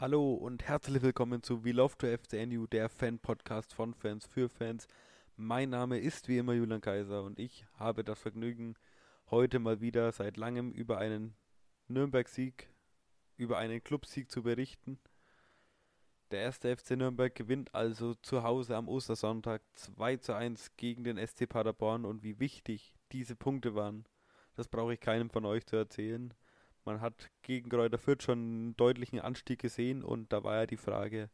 Hallo und herzlich willkommen zu We Love to FCNU, der Fan-Podcast von Fans für Fans. Mein Name ist wie immer Julian Kaiser und ich habe das Vergnügen, heute mal wieder seit langem über einen Nürnberg-Sieg, über einen Clubsieg zu berichten. Der erste FC Nürnberg gewinnt also zu Hause am Ostersonntag 2 zu 1 gegen den SC Paderborn und wie wichtig diese Punkte waren, das brauche ich keinem von euch zu erzählen. Man hat gegen Kräuter Fürth schon einen deutlichen Anstieg gesehen und da war ja die Frage,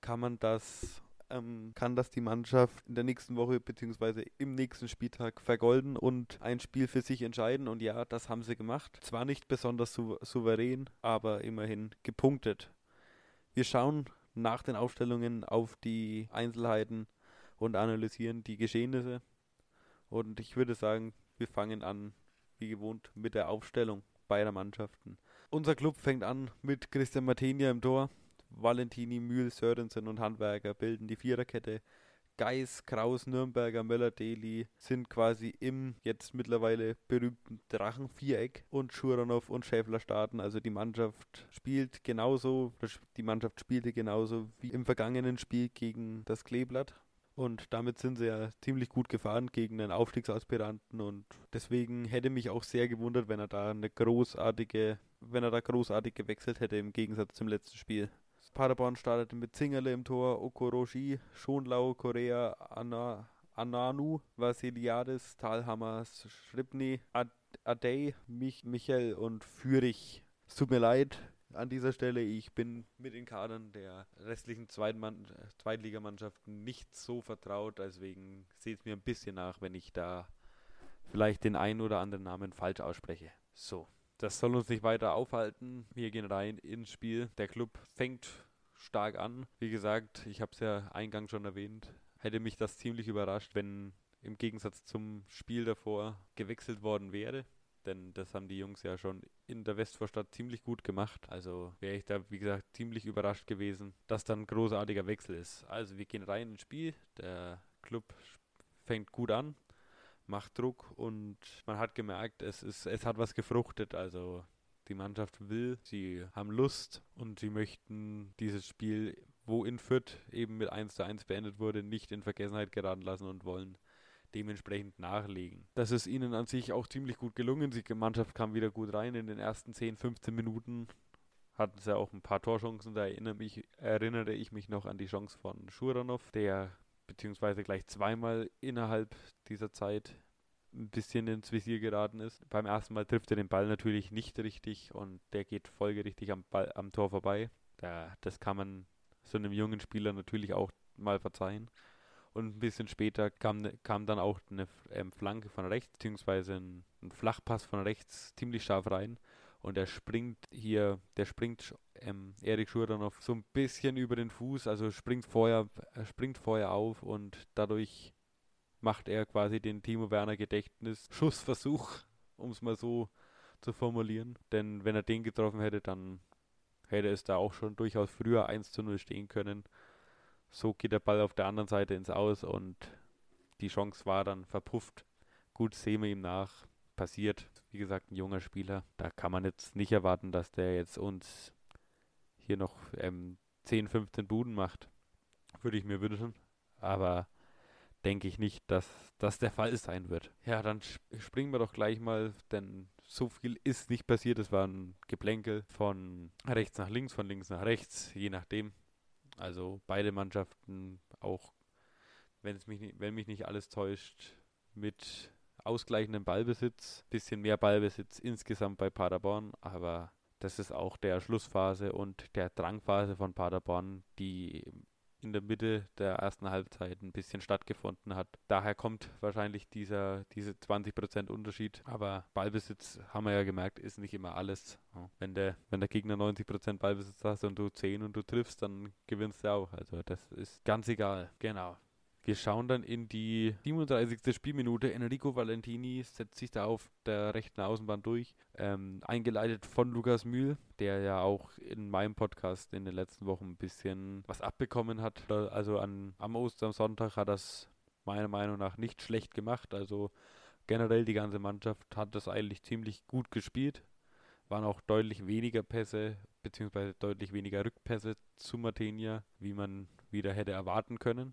kann man das, ähm, kann das die Mannschaft in der nächsten Woche bzw. im nächsten Spieltag vergolden und ein Spiel für sich entscheiden und ja, das haben sie gemacht. Zwar nicht besonders sou souverän, aber immerhin gepunktet. Wir schauen nach den Aufstellungen auf die Einzelheiten und analysieren die Geschehnisse und ich würde sagen, wir fangen an wie gewohnt mit der Aufstellung beider Mannschaften. Unser Club fängt an mit Christian Martinia im Tor. Valentini, Mühl, Sörensen und Handwerker bilden die Viererkette. Geis, Kraus, Nürnberger, Möller, Deli sind quasi im jetzt mittlerweile berühmten Drachenviereck und Schuranov und Schäfler starten. Also die Mannschaft spielt genauso, die Mannschaft spielte genauso wie im vergangenen Spiel gegen das Kleeblatt. Und damit sind sie ja ziemlich gut gefahren gegen einen Aufstiegsaspiranten und deswegen hätte mich auch sehr gewundert, wenn er da eine großartige, wenn er da großartig gewechselt hätte im Gegensatz zum letzten Spiel. Paderborn startete mit Zingerle im Tor, Okoroshi, Schonlau, Korea, Ananu, Vasiliades, Talhammer, Schribny, Ad Adey, Mich, Michel und Fürich. Es tut mir leid, an dieser Stelle. Ich bin mit den Kadern der restlichen Zweitmann Zweitligamannschaften nicht so vertraut, deswegen seht es mir ein bisschen nach, wenn ich da vielleicht den einen oder anderen Namen falsch ausspreche. So, das soll uns nicht weiter aufhalten. Wir gehen rein ins Spiel. Der Club fängt stark an. Wie gesagt, ich habe es ja eingangs schon erwähnt, hätte mich das ziemlich überrascht, wenn im Gegensatz zum Spiel davor gewechselt worden wäre denn das haben die Jungs ja schon in der Westvorstadt ziemlich gut gemacht. Also wäre ich da, wie gesagt, ziemlich überrascht gewesen, dass dann ein großartiger Wechsel ist. Also wir gehen rein ins Spiel, der Club fängt gut an, macht Druck und man hat gemerkt, es, ist, es hat was gefruchtet. Also die Mannschaft will, sie haben Lust und sie möchten dieses Spiel, wo in Fürth eben mit 1 zu 1 beendet wurde, nicht in Vergessenheit geraten lassen und wollen dementsprechend nachlegen. Das ist ihnen an sich auch ziemlich gut gelungen. Die Mannschaft kam wieder gut rein in den ersten 10, 15 Minuten. Hatten sie auch ein paar Torchancen. Da erinnere, mich, erinnere ich mich noch an die Chance von Schuranov, der beziehungsweise gleich zweimal innerhalb dieser Zeit ein bisschen ins Visier geraten ist. Beim ersten Mal trifft er den Ball natürlich nicht richtig und der geht folgerichtig am, Ball, am Tor vorbei. Da, das kann man so einem jungen Spieler natürlich auch mal verzeihen. Und ein bisschen später kam, ne, kam dann auch eine ähm, Flanke von rechts, beziehungsweise ein, ein, Flachpass von rechts ziemlich scharf rein. Und er springt hier, der springt ähm, Erik Schuranov so ein bisschen über den Fuß, also springt vorher, er springt vorher auf und dadurch macht er quasi den Timo Werner Gedächtnis Schussversuch, um es mal so zu formulieren. Denn wenn er den getroffen hätte, dann hätte es da auch schon durchaus früher 1 zu 0 stehen können. So geht der Ball auf der anderen Seite ins Aus und die Chance war dann verpufft. Gut, sehen wir ihm nach. Passiert, wie gesagt, ein junger Spieler. Da kann man jetzt nicht erwarten, dass der jetzt uns hier noch ähm, 10, 15 Buden macht. Würde ich mir wünschen. Aber denke ich nicht, dass das der Fall sein wird. Ja, dann springen wir doch gleich mal, denn so viel ist nicht passiert. Es war ein Geplänkel von rechts nach links, von links nach rechts, je nachdem. Also beide Mannschaften auch, wenn es mich wenn mich nicht alles täuscht, mit ausgleichendem Ballbesitz, bisschen mehr Ballbesitz insgesamt bei Paderborn, aber das ist auch der Schlussphase und der Drangphase von Paderborn, die in der Mitte der ersten Halbzeit ein bisschen stattgefunden hat. Daher kommt wahrscheinlich dieser diese 20% Unterschied. Aber Ballbesitz, haben wir ja gemerkt, ist nicht immer alles. Wenn der, wenn der Gegner 90% Ballbesitz hat und du 10 und du triffst, dann gewinnst du auch. Also das ist ganz egal. Genau. Wir schauen dann in die 37. Spielminute. Enrico Valentini setzt sich da auf der rechten Außenbahn durch. Ähm, eingeleitet von Lukas Mühl, der ja auch in meinem Podcast in den letzten Wochen ein bisschen was abbekommen hat. Also an, am Ostersonntag hat das meiner Meinung nach nicht schlecht gemacht. Also generell die ganze Mannschaft hat das eigentlich ziemlich gut gespielt. waren auch deutlich weniger Pässe beziehungsweise deutlich weniger Rückpässe zu Martenia, wie man wieder hätte erwarten können.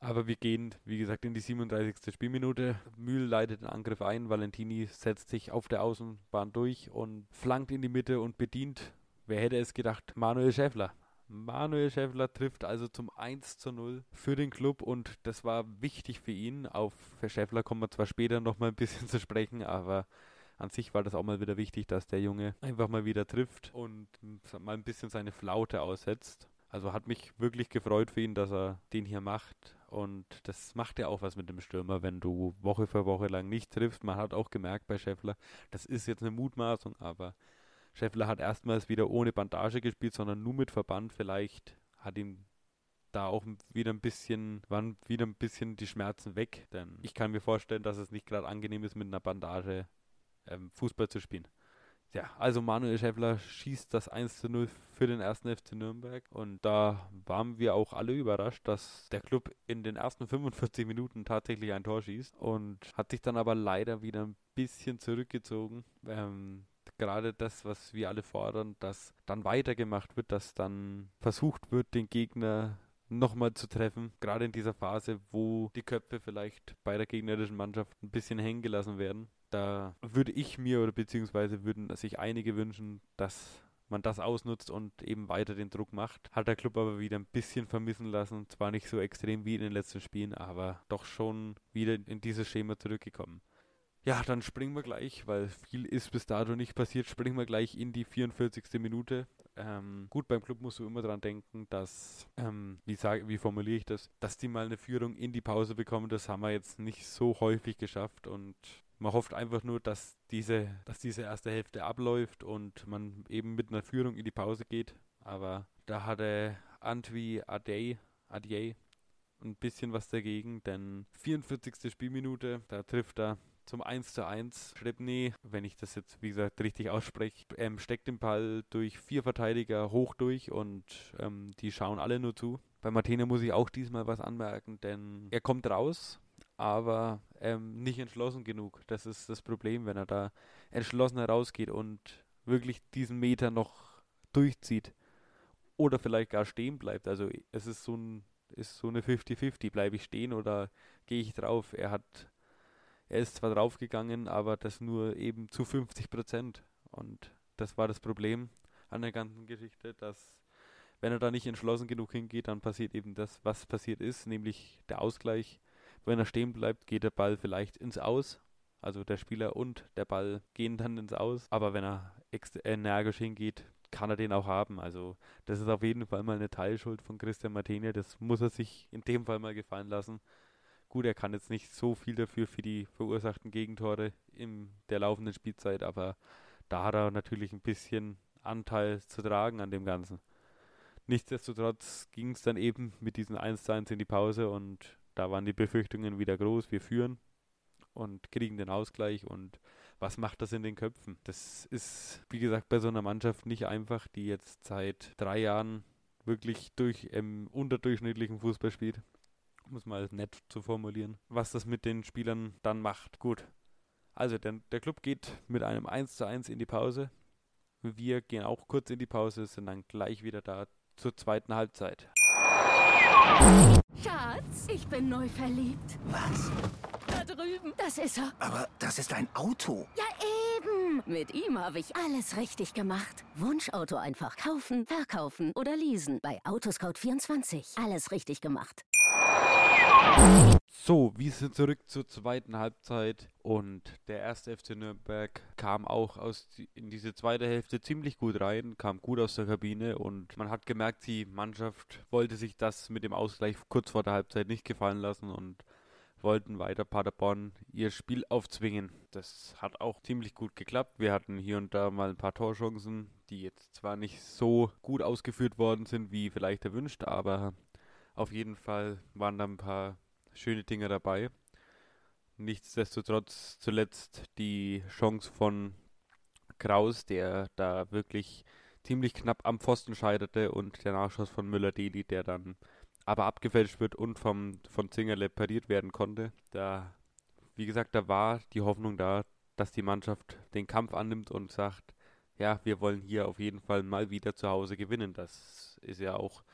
Aber wir gehen, wie gesagt, in die 37. Spielminute. Mühl leitet den Angriff ein. Valentini setzt sich auf der Außenbahn durch und flankt in die Mitte und bedient, wer hätte es gedacht, Manuel Schäffler. Manuel Schäffler trifft also zum 1 zu 0 für den Club und das war wichtig für ihn. Auf Schäffler kommen wir zwar später nochmal ein bisschen zu sprechen, aber an sich war das auch mal wieder wichtig, dass der Junge einfach mal wieder trifft und mal ein bisschen seine Flaute aussetzt. Also hat mich wirklich gefreut für ihn, dass er den hier macht. Und das macht ja auch was mit dem Stürmer, wenn du Woche für Woche lang nicht triffst. Man hat auch gemerkt bei Scheffler, das ist jetzt eine Mutmaßung, aber Scheffler hat erstmals wieder ohne Bandage gespielt, sondern nur mit Verband. Vielleicht hat ihm da auch wieder ein bisschen, waren wieder ein bisschen die Schmerzen weg. Denn ich kann mir vorstellen, dass es nicht gerade angenehm ist, mit einer Bandage ähm, Fußball zu spielen. Ja, also Manuel Schäffler schießt das 1 zu 0 für den ersten FC Nürnberg und da waren wir auch alle überrascht, dass der Club in den ersten 45 Minuten tatsächlich ein Tor schießt und hat sich dann aber leider wieder ein bisschen zurückgezogen. Ähm, gerade das, was wir alle fordern, dass dann weitergemacht wird, dass dann versucht wird, den Gegner nochmal zu treffen. Gerade in dieser Phase, wo die Köpfe vielleicht bei der gegnerischen Mannschaft ein bisschen hängen gelassen werden. Da würde ich mir oder beziehungsweise würden sich einige wünschen, dass man das ausnutzt und eben weiter den Druck macht. Hat der Club aber wieder ein bisschen vermissen lassen. Zwar nicht so extrem wie in den letzten Spielen, aber doch schon wieder in dieses Schema zurückgekommen. Ja, dann springen wir gleich, weil viel ist bis dato nicht passiert, springen wir gleich in die 44. Minute. Ähm, gut, beim Club musst du immer dran denken, dass, ähm, wie, sag, wie formuliere ich das, dass die mal eine Führung in die Pause bekommen, das haben wir jetzt nicht so häufig geschafft und man hofft einfach nur, dass diese, dass diese erste Hälfte abläuft und man eben mit einer Führung in die Pause geht. Aber da hatte Antwi Adey, Adey ein bisschen was dagegen, denn 44. Spielminute, da trifft er zum 1 zu 1. Schrebny, wenn ich das jetzt wie gesagt richtig ausspreche, ähm, steckt den Ball durch vier Verteidiger hoch durch und ähm, die schauen alle nur zu. Bei Martina muss ich auch diesmal was anmerken, denn er kommt raus, aber ähm, nicht entschlossen genug. Das ist das Problem, wenn er da entschlossen herausgeht und wirklich diesen Meter noch durchzieht oder vielleicht gar stehen bleibt. Also es ist so ein ist so eine 50-50. Bleibe ich stehen oder gehe ich drauf? Er hat er ist zwar draufgegangen, aber das nur eben zu 50 Prozent. Und das war das Problem an der ganzen Geschichte, dass wenn er da nicht entschlossen genug hingeht, dann passiert eben das, was passiert ist, nämlich der Ausgleich. Wenn er stehen bleibt, geht der Ball vielleicht ins Aus. Also der Spieler und der Ball gehen dann ins Aus. Aber wenn er energisch hingeht, kann er den auch haben. Also das ist auf jeden Fall mal eine Teilschuld von Christian Martini. Das muss er sich in dem Fall mal gefallen lassen. Gut, er kann jetzt nicht so viel dafür für die verursachten Gegentore in der laufenden Spielzeit, aber da hat er natürlich ein bisschen Anteil zu tragen an dem Ganzen. Nichtsdestotrotz ging es dann eben mit diesen 1 zu 1 in die Pause und da waren die Befürchtungen wieder groß. Wir führen und kriegen den Ausgleich und was macht das in den Köpfen? Das ist, wie gesagt, bei so einer Mannschaft nicht einfach, die jetzt seit drei Jahren wirklich durch ähm, unterdurchschnittlichen Fußball spielt um es mal nett zu formulieren, was das mit den Spielern dann macht. Gut. Also der, der Club geht mit einem 1 zu 1 in die Pause. Wir gehen auch kurz in die Pause, sind dann gleich wieder da zur zweiten Halbzeit. Schatz, ich bin neu verliebt. Was? Da drüben. Das ist er. Aber das ist ein Auto. Ja, eben. Mit ihm habe ich alles richtig gemacht. Wunschauto einfach kaufen, verkaufen oder leasen. Bei Autoscout24. Alles richtig gemacht. So, wir sind zurück zur zweiten Halbzeit und der erste FC Nürnberg kam auch aus die, in diese zweite Hälfte ziemlich gut rein, kam gut aus der Kabine und man hat gemerkt, die Mannschaft wollte sich das mit dem Ausgleich kurz vor der Halbzeit nicht gefallen lassen und wollten weiter Paderborn ihr Spiel aufzwingen. Das hat auch ziemlich gut geklappt. Wir hatten hier und da mal ein paar Torchancen, die jetzt zwar nicht so gut ausgeführt worden sind, wie vielleicht erwünscht, aber auf jeden Fall waren da ein paar schöne Dinge dabei. Nichtsdestotrotz zuletzt die Chance von Kraus, der da wirklich ziemlich knapp am Pfosten scheiterte und der Nachschuss von Müller-Deli, der dann aber abgefälscht wird und vom, von Zingerle pariert werden konnte. Da, wie gesagt, da war die Hoffnung da, dass die Mannschaft den Kampf annimmt und sagt, ja, wir wollen hier auf jeden Fall mal wieder zu Hause gewinnen. Das ist ja auch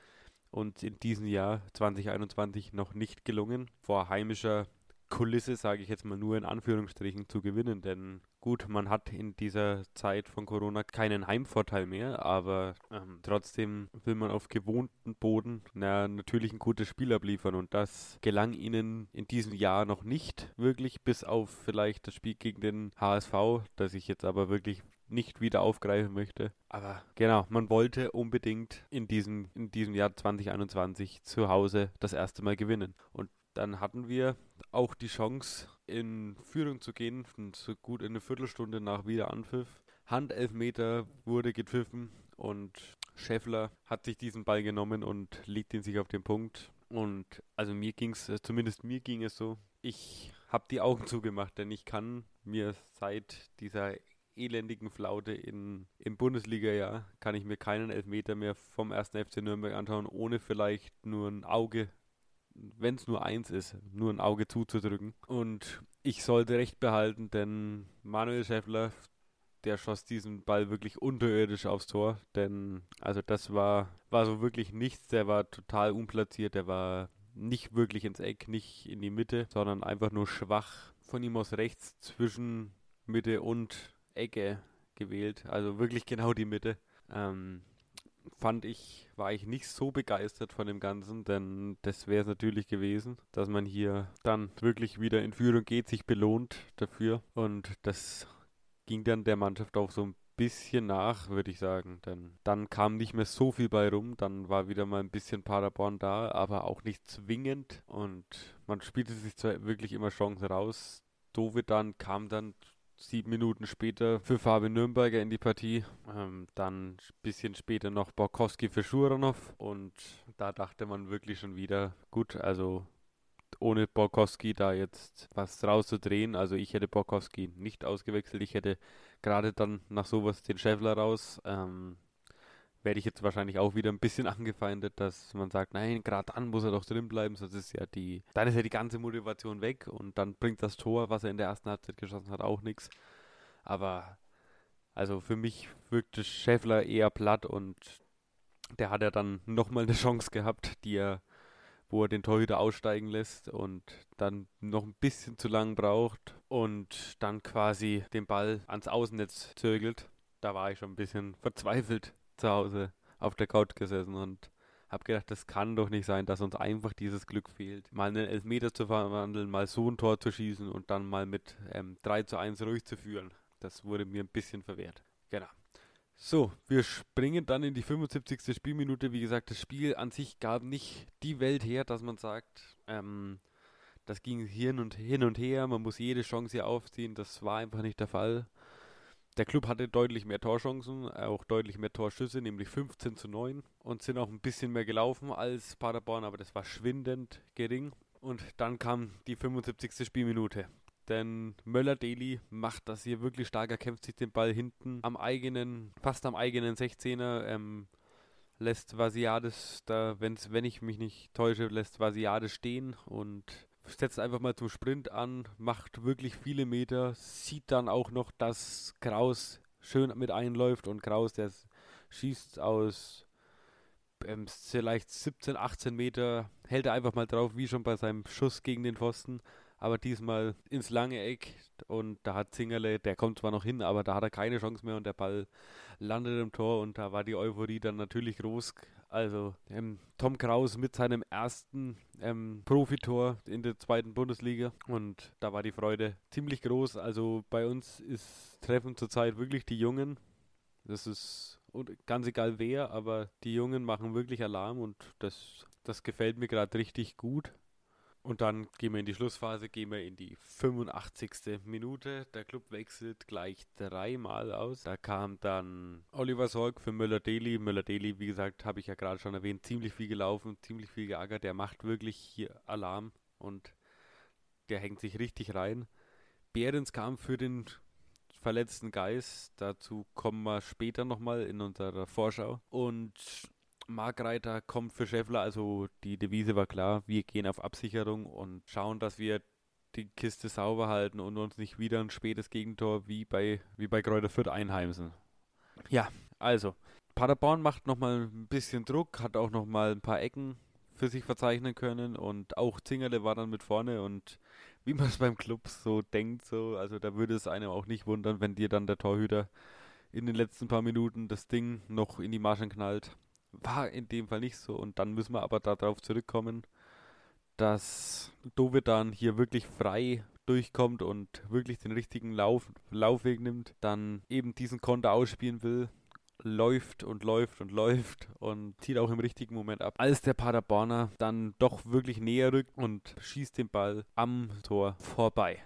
uns in diesem Jahr 2021 noch nicht gelungen, vor heimischer Kulisse, sage ich jetzt mal nur in Anführungsstrichen, zu gewinnen. Denn gut, man hat in dieser Zeit von Corona keinen Heimvorteil mehr, aber ähm, trotzdem will man auf gewohnten Boden na, natürlich ein gutes Spiel abliefern. Und das gelang ihnen in diesem Jahr noch nicht wirklich, bis auf vielleicht das Spiel gegen den HSV, das ich jetzt aber wirklich nicht wieder aufgreifen möchte. Aber genau, man wollte unbedingt in diesem, in diesem Jahr 2021 zu Hause das erste Mal gewinnen. Und dann hatten wir auch die Chance, in Führung zu gehen, so gut eine Viertelstunde nach Wiederanpfiff. Handelfmeter wurde gepfiffen und Scheffler hat sich diesen Ball genommen und legt ihn sich auf den Punkt. Und also mir ging es, zumindest mir ging es so, ich habe die Augen zugemacht, denn ich kann mir seit dieser elendigen Flaute in, im Bundesliga-Jahr, kann ich mir keinen Elfmeter mehr vom ersten FC Nürnberg anschauen, ohne vielleicht nur ein Auge wenn es nur eins ist, nur ein Auge zuzudrücken. Und ich sollte recht behalten, denn Manuel Schäffler, der schoss diesen Ball wirklich unterirdisch aufs Tor. Denn, also das war, war so wirklich nichts. Der war total unplatziert. Der war nicht wirklich ins Eck, nicht in die Mitte, sondern einfach nur schwach von ihm aus rechts zwischen Mitte und Ecke gewählt. Also wirklich genau die Mitte. Ähm, fand ich, war ich nicht so begeistert von dem Ganzen, denn das wäre es natürlich gewesen, dass man hier dann wirklich wieder in Führung geht, sich belohnt dafür. Und das ging dann der Mannschaft auch so ein bisschen nach, würde ich sagen. Denn dann kam nicht mehr so viel bei rum, dann war wieder mal ein bisschen Paderborn da, aber auch nicht zwingend. Und man spielte sich zwar wirklich immer Chancen raus. Dovedan kam dann sieben Minuten später für Fabian Nürnberger in die Partie. Ähm, dann ein bisschen später noch Borkowski für Schuranov. Und da dachte man wirklich schon wieder, gut, also ohne Borkowski da jetzt was rauszudrehen. Also ich hätte Borkowski nicht ausgewechselt. Ich hätte gerade dann nach sowas den Schäffler raus. Ähm, werde ich jetzt wahrscheinlich auch wieder ein bisschen angefeindet, dass man sagt, nein, gerade dann muss er doch drin bleiben, sonst ist ja die, dann ist ja die ganze Motivation weg und dann bringt das Tor, was er in der ersten Halbzeit geschossen hat, auch nichts. Aber also für mich wirkte Schäffler eher platt und der hat ja dann nochmal eine Chance gehabt, die er, wo er den Torhüter aussteigen lässt und dann noch ein bisschen zu lang braucht und dann quasi den Ball ans Außennetz zögelt. Da war ich schon ein bisschen verzweifelt, zu Hause auf der Couch gesessen und habe gedacht, das kann doch nicht sein, dass uns einfach dieses Glück fehlt, mal einen Elfmeter zu verwandeln, mal so ein Tor zu schießen und dann mal mit ähm, 3 zu 1 ruhig zu führen. Das wurde mir ein bisschen verwehrt. Genau. So, wir springen dann in die 75. Spielminute. Wie gesagt, das Spiel an sich gab nicht die Welt her, dass man sagt, ähm, das ging hin und hin und her, man muss jede Chance hier aufziehen. Das war einfach nicht der Fall. Der Club hatte deutlich mehr Torchancen, auch deutlich mehr Torschüsse, nämlich 15 zu 9 und sind auch ein bisschen mehr gelaufen als Paderborn, aber das war schwindend gering. Und dann kam die 75. Spielminute. Denn Möller-Deli macht das hier wirklich stark. Er kämpft sich den Ball hinten am eigenen, fast am eigenen 16er. Ähm, lässt Vasiades da, wenn's, wenn ich mich nicht täusche, lässt Vasiades stehen und setzt einfach mal zum Sprint an, macht wirklich viele Meter, sieht dann auch noch, dass Kraus schön mit einläuft und Kraus, der schießt aus ähm, vielleicht 17, 18 Meter, hält er einfach mal drauf, wie schon bei seinem Schuss gegen den Pfosten, aber diesmal ins lange Eck und da hat Zingerle, der kommt zwar noch hin, aber da hat er keine Chance mehr und der Ball landet im Tor und da war die Euphorie dann natürlich groß, also ähm, Tom Kraus mit seinem ersten ähm, Profitor in der zweiten Bundesliga und da war die Freude ziemlich groß. Also bei uns ist treffen zurzeit wirklich die Jungen. Das ist ganz egal wer, aber die Jungen machen wirklich Alarm und das, das gefällt mir gerade richtig gut. Und dann gehen wir in die Schlussphase, gehen wir in die 85. Minute. Der Club wechselt gleich dreimal aus. Da kam dann Oliver Sorg für Möller-Deli. Möller-Deli, wie gesagt, habe ich ja gerade schon erwähnt, ziemlich viel gelaufen, ziemlich viel geärgert. Der macht wirklich hier Alarm und der hängt sich richtig rein. Behrens kam für den verletzten Geist. Dazu kommen wir später nochmal in unserer Vorschau. Und Mark Reiter kommt für Scheffler, also die Devise war klar, wir gehen auf Absicherung und schauen, dass wir die Kiste sauber halten und uns nicht wieder ein spätes Gegentor wie bei, wie bei Kräuter Fürth einheimsen. Ja, also, Paderborn macht nochmal ein bisschen Druck, hat auch nochmal ein paar Ecken für sich verzeichnen können und auch Zingerle war dann mit vorne und wie man es beim Club so denkt, so, also da würde es einem auch nicht wundern, wenn dir dann der Torhüter in den letzten paar Minuten das Ding noch in die Marschen knallt. War in dem Fall nicht so und dann müssen wir aber darauf zurückkommen, dass Dovedan hier wirklich frei durchkommt und wirklich den richtigen Lauf, Laufweg nimmt, dann eben diesen Konter ausspielen will, läuft und läuft und läuft und zieht auch im richtigen Moment ab. Als der Paderborner dann doch wirklich näher rückt und schießt den Ball am Tor vorbei.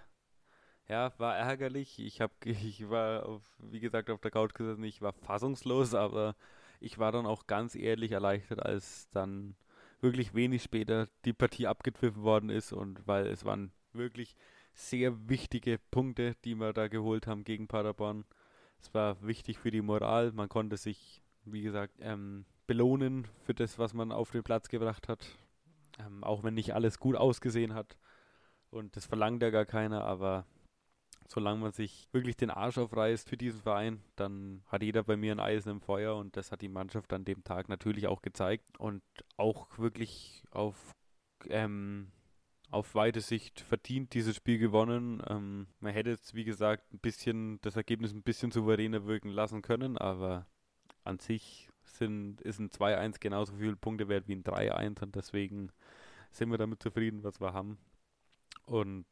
Ja, war ärgerlich. Ich habe, ich war, auf, wie gesagt, auf der Couch gesessen. Ich war fassungslos, aber ich war dann auch ganz ehrlich erleichtert, als dann wirklich wenig später die Partie abgepfiffen worden ist und weil es waren wirklich sehr wichtige Punkte, die wir da geholt haben gegen Paderborn. Es war wichtig für die Moral. Man konnte sich, wie gesagt, ähm, belohnen für das, was man auf den Platz gebracht hat. Ähm, auch wenn nicht alles gut ausgesehen hat. Und das verlangt ja gar keiner, aber solange man sich wirklich den Arsch aufreißt für diesen Verein, dann hat jeder bei mir ein Eisen im Feuer und das hat die Mannschaft an dem Tag natürlich auch gezeigt und auch wirklich auf ähm, auf weite Sicht verdient dieses Spiel gewonnen. Ähm, man hätte jetzt, wie gesagt, ein bisschen das Ergebnis ein bisschen souveräner wirken lassen können, aber an sich sind, ist ein 2-1 genauso viele Punkte wert wie ein 3-1 und deswegen sind wir damit zufrieden, was wir haben. Und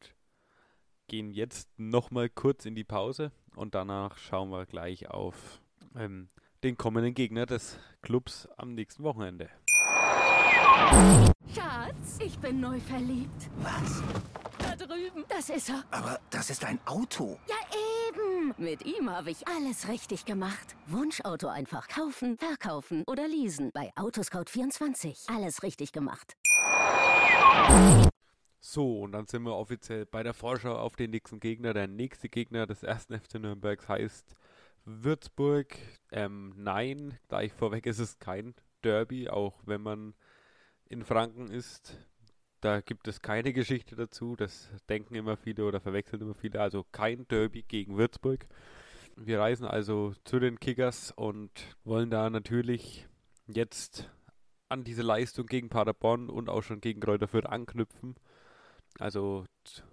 gehen jetzt nochmal kurz in die Pause und danach schauen wir gleich auf ähm, den kommenden Gegner des Clubs am nächsten Wochenende. Schatz, ich bin neu verliebt. Was? Da drüben. Das ist er. Aber das ist ein Auto. Ja, eben. Mit ihm habe ich alles richtig gemacht. Wunschauto einfach kaufen, verkaufen oder leasen. Bei Autoscout24. Alles richtig gemacht. So, und dann sind wir offiziell bei der Vorschau auf den nächsten Gegner. Der nächste Gegner des ersten FC Nürnbergs heißt Würzburg. Ähm, nein, gleich vorweg ist es kein Derby, auch wenn man in Franken ist. Da gibt es keine Geschichte dazu. Das denken immer viele oder verwechseln immer viele. Also kein Derby gegen Würzburg. Wir reisen also zu den Kickers und wollen da natürlich jetzt an diese Leistung gegen Paderborn und auch schon gegen Kräuter Fürth anknüpfen. Also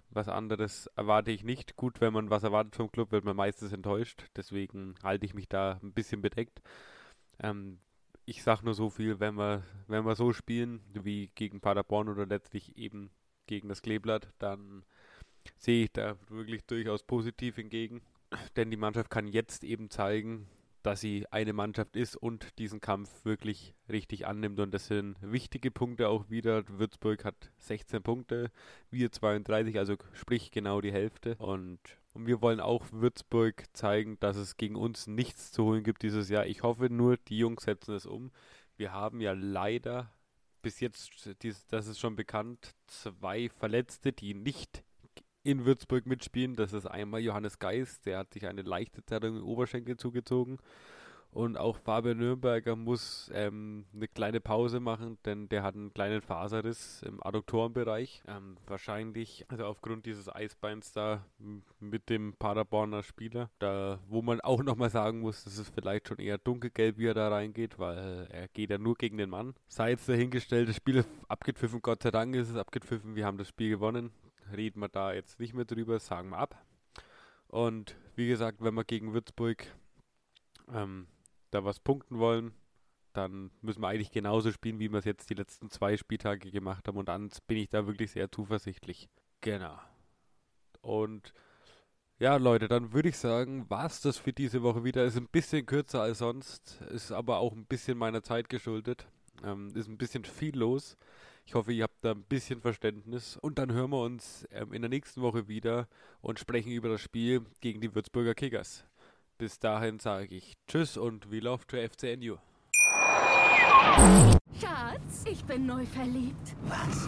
was anderes erwarte ich nicht. Gut, wenn man was erwartet vom Club, wird man meistens enttäuscht. Deswegen halte ich mich da ein bisschen bedeckt. Ähm, ich sag nur so viel, wenn wir, wenn wir so spielen, wie gegen Paderborn oder letztlich eben gegen das Kleeblatt, dann sehe ich da wirklich durchaus positiv entgegen. Denn die Mannschaft kann jetzt eben zeigen, dass sie eine Mannschaft ist und diesen Kampf wirklich richtig annimmt. Und das sind wichtige Punkte auch wieder. Würzburg hat 16 Punkte, wir 32, also sprich genau die Hälfte. Und, und wir wollen auch Würzburg zeigen, dass es gegen uns nichts zu holen gibt dieses Jahr. Ich hoffe nur, die Jungs setzen es um. Wir haben ja leider bis jetzt, das ist schon bekannt, zwei Verletzte, die nicht in Würzburg mitspielen. Das ist einmal Johannes Geist, der hat sich eine leichte Zerrung im Oberschenkel zugezogen. Und auch Fabian Nürnberger muss ähm, eine kleine Pause machen, denn der hat einen kleinen Faserriss im Adduktorenbereich. Ähm, wahrscheinlich, also aufgrund dieses Eisbeins da mit dem Paderborner Spieler. Da, wo man auch nochmal sagen muss, das ist vielleicht schon eher dunkelgelb, wie er da reingeht, weil er geht ja nur gegen den Mann. Sei jetzt dahingestellt, das Spiel ist abgepfiffen, Gott sei Dank ist es abgepfiffen, wir haben das Spiel gewonnen reden wir da jetzt nicht mehr drüber, sagen wir ab. Und wie gesagt, wenn wir gegen Würzburg ähm, da was punkten wollen, dann müssen wir eigentlich genauso spielen, wie wir es jetzt die letzten zwei Spieltage gemacht haben. Und dann bin ich da wirklich sehr zuversichtlich. Genau. Und ja, Leute, dann würde ich sagen, war es das für diese Woche wieder. Ist ein bisschen kürzer als sonst, ist aber auch ein bisschen meiner Zeit geschuldet. Ähm, ist ein bisschen viel los. Ich hoffe, ihr habt da ein bisschen Verständnis. Und dann hören wir uns ähm, in der nächsten Woche wieder und sprechen über das Spiel gegen die Würzburger Kickers. Bis dahin sage ich Tschüss und we love to FCNU. Schatz, ich bin neu verliebt. Was?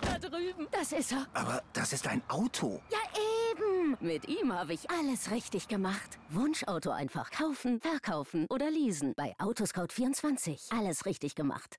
Da drüben. Das ist er. Aber das ist ein Auto. Ja, eben. Mit ihm habe ich alles richtig gemacht. Wunschauto einfach kaufen, verkaufen oder leasen. Bei Autoscout24. Alles richtig gemacht.